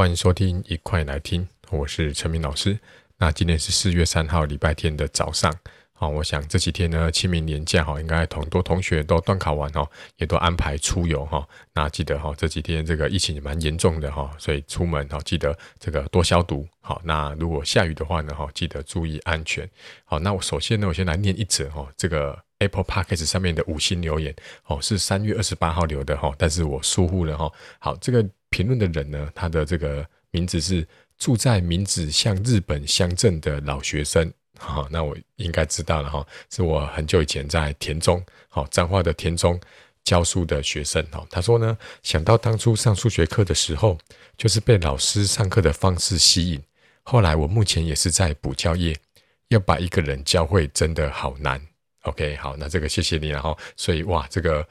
欢迎收听，一块来听，我是陈明老师。那今天是四月三号，礼拜天的早上。好，我想这几天呢，清明连假哈，应该很多同学都段考完哦，也都安排出游哈。那记得哈，这几天这个疫情也蛮严重的哈，所以出门哈，记得这个多消毒。好，那如果下雨的话呢，哈，记得注意安全。好，那我首先呢，我先来念一则哈，这个 Apple Podcast 上面的五星留言哦，是三月二十八号留的哈，但是我疏忽了哈。好，这个评论的人呢，他的这个名字是住在名字像日本乡镇的老学生。好，那我应该知道了哈，是我很久以前在田中，好彰化的田中教书的学生哈。他说呢，想到当初上数学课的时候，就是被老师上课的方式吸引。后来我目前也是在补教业，要把一个人教会真的好难。OK，好，那这个谢谢你然后。所以哇，这个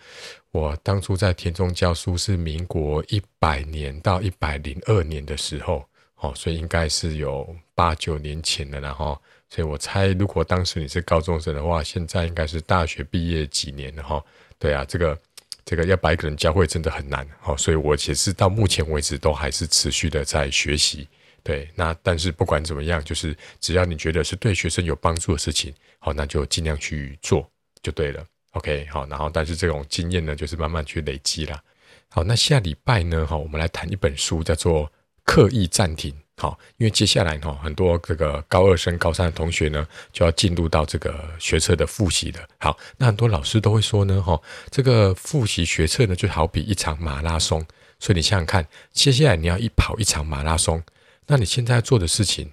我当初在田中教书是民国一百年到一百零二年的时候，哦，所以应该是有八九年前了，然后。所以我猜，如果当时你是高中生的话，现在应该是大学毕业几年了哈。对啊，这个这个要把一个人教会真的很难哈。所以我其实到目前为止都还是持续的在学习。对，那但是不管怎么样，就是只要你觉得是对学生有帮助的事情，好，那就尽量去做就对了。OK，好，然后但是这种经验呢，就是慢慢去累积啦。好，那下礼拜呢，哈，我们来谈一本书，叫做《刻意暂停》。好，因为接下来哈，很多这个高二升高三的同学呢，就要进入到这个学测的复习了。好，那很多老师都会说呢，哈，这个复习学测呢，就好比一场马拉松。所以你想想看，接下来你要一跑一场马拉松，那你现在做的事情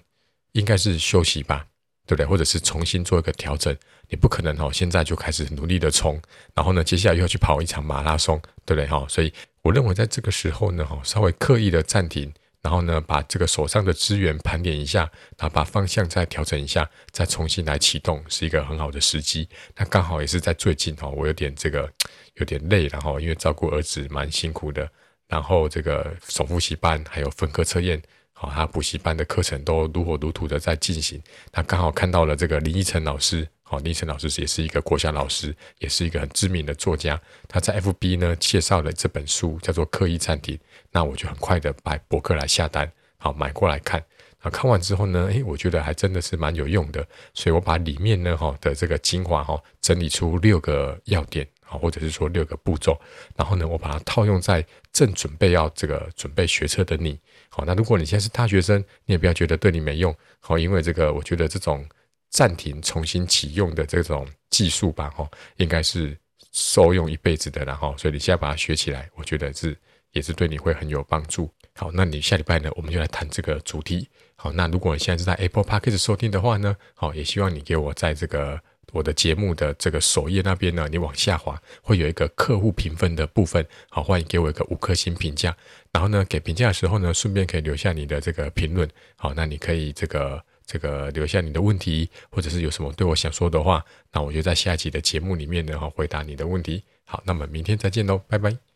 应该是休息吧，对不对？或者是重新做一个调整。你不可能哈，现在就开始努力的冲，然后呢，接下来又要去跑一场马拉松，对不对？哈，所以我认为在这个时候呢，哈，稍微刻意的暂停。然后呢，把这个手上的资源盘点一下，然后把方向再调整一下，再重新来启动，是一个很好的时机。那刚好也是在最近哈，我有点这个有点累，然后因为照顾儿子蛮辛苦的，然后这个总复习班还有分科测验，好，他补习班的课程都如火如荼的在进行。那刚好看到了这个林依晨老师。好，林晨老师也是一个国小老师，也是一个很知名的作家。他在 FB 呢介绍了这本书，叫做《刻意暂停》。那我就很快的把博客来下单，好买过来看。啊，看完之后呢，诶，我觉得还真的是蛮有用的。所以我把里面呢哈的这个精华哈整理出六个要点，啊，或者是说六个步骤。然后呢，我把它套用在正准备要这个准备学车的你。好，那如果你现在是大学生，你也不要觉得对你没用。好，因为这个我觉得这种。暂停重新启用的这种技术吧，哈，应该是受用一辈子的，然后，所以你现在把它学起来，我觉得是也是对你会很有帮助。好，那你下礼拜呢，我们就来谈这个主题。好，那如果你现在是在 Apple Podcast 收听的话呢，好，也希望你给我在这个我的节目的这个首页那边呢，你往下滑会有一个客户评分的部分，好，欢迎给我一个五颗星评价。然后呢，给评价的时候呢，顺便可以留下你的这个评论。好，那你可以这个。这个留下你的问题，或者是有什么对我想说的话，那我就在下一集的节目里面呢，回答你的问题。好，那么明天再见喽，拜拜。